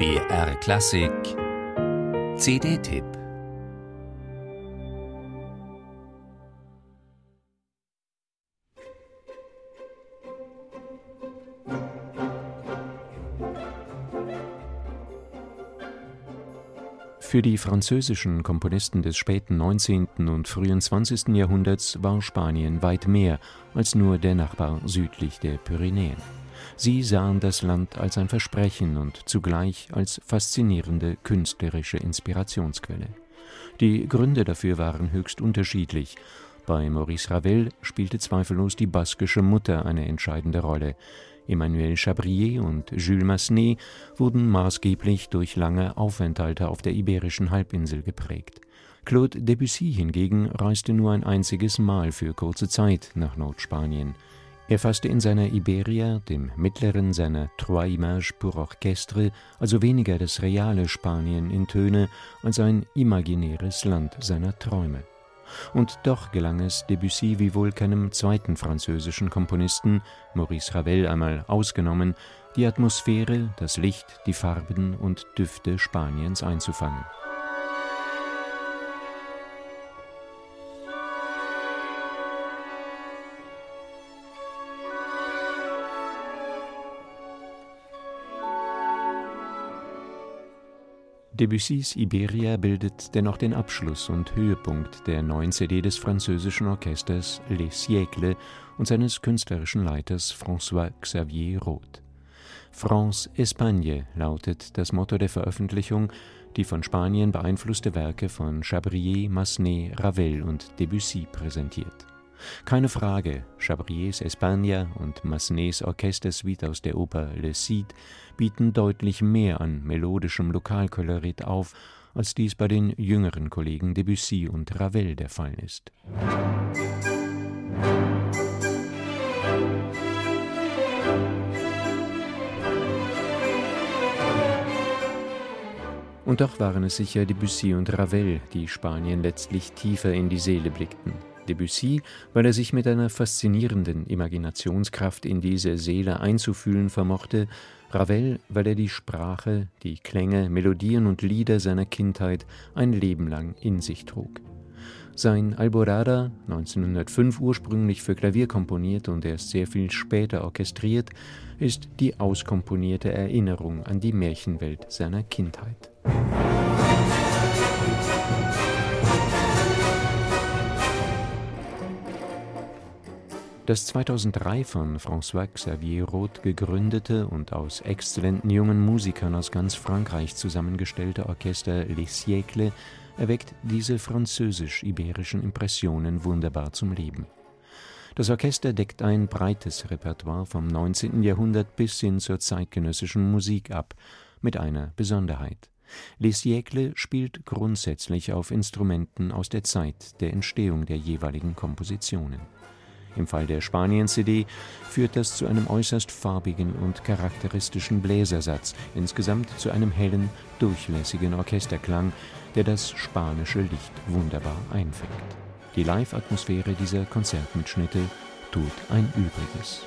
BR Klassik CD-Tipp Für die französischen Komponisten des späten 19. und frühen 20. Jahrhunderts war Spanien weit mehr als nur der Nachbar südlich der Pyrenäen. Sie sahen das Land als ein Versprechen und zugleich als faszinierende künstlerische Inspirationsquelle. Die Gründe dafür waren höchst unterschiedlich. Bei Maurice Ravel spielte zweifellos die baskische Mutter eine entscheidende Rolle. Emmanuel Chabrier und Jules Massenet wurden maßgeblich durch lange Aufenthalte auf der Iberischen Halbinsel geprägt. Claude Debussy hingegen reiste nur ein einziges Mal für kurze Zeit nach Nordspanien. Er fasste in seiner Iberia, dem mittleren seiner Trois Images pour Orchestre, also weniger das reale Spanien in Töne als ein imaginäres Land seiner Träume. Und doch gelang es Debussy wie wohl keinem zweiten französischen Komponisten, Maurice Ravel einmal ausgenommen, die Atmosphäre, das Licht, die Farben und Düfte Spaniens einzufangen. Debussys Iberia bildet dennoch den Abschluss und Höhepunkt der neuen CD des französischen Orchesters Les Siècles und seines künstlerischen Leiters François Xavier Roth. France Espagne lautet das Motto der Veröffentlichung, die von Spanien beeinflusste Werke von Chabrier, Massenet, Ravel und Debussy präsentiert. Keine Frage, Chabriers España und Massenets Orchestersuite aus der Oper Le Cid bieten deutlich mehr an melodischem Lokalkolorit auf, als dies bei den jüngeren Kollegen Debussy und Ravel der Fall ist. Und doch waren es sicher Debussy und Ravel, die Spanien letztlich tiefer in die Seele blickten. Debussy, weil er sich mit einer faszinierenden Imaginationskraft in diese Seele einzufühlen vermochte, Ravel, weil er die Sprache, die Klänge, Melodien und Lieder seiner Kindheit ein Leben lang in sich trug. Sein Alborada, 1905 ursprünglich für Klavier komponiert und erst sehr viel später orchestriert, ist die auskomponierte Erinnerung an die Märchenwelt seiner Kindheit. Das 2003 von François Xavier Roth gegründete und aus exzellenten jungen Musikern aus ganz Frankreich zusammengestellte Orchester Les Siècles erweckt diese französisch-iberischen Impressionen wunderbar zum Leben. Das Orchester deckt ein breites Repertoire vom 19. Jahrhundert bis hin zur zeitgenössischen Musik ab, mit einer Besonderheit. Les Siècles spielt grundsätzlich auf Instrumenten aus der Zeit der Entstehung der jeweiligen Kompositionen. Im Fall der Spanien-CD führt das zu einem äußerst farbigen und charakteristischen Bläsersatz, insgesamt zu einem hellen, durchlässigen Orchesterklang, der das spanische Licht wunderbar einfängt. Die Live-Atmosphäre dieser Konzertmitschnitte tut ein Übriges.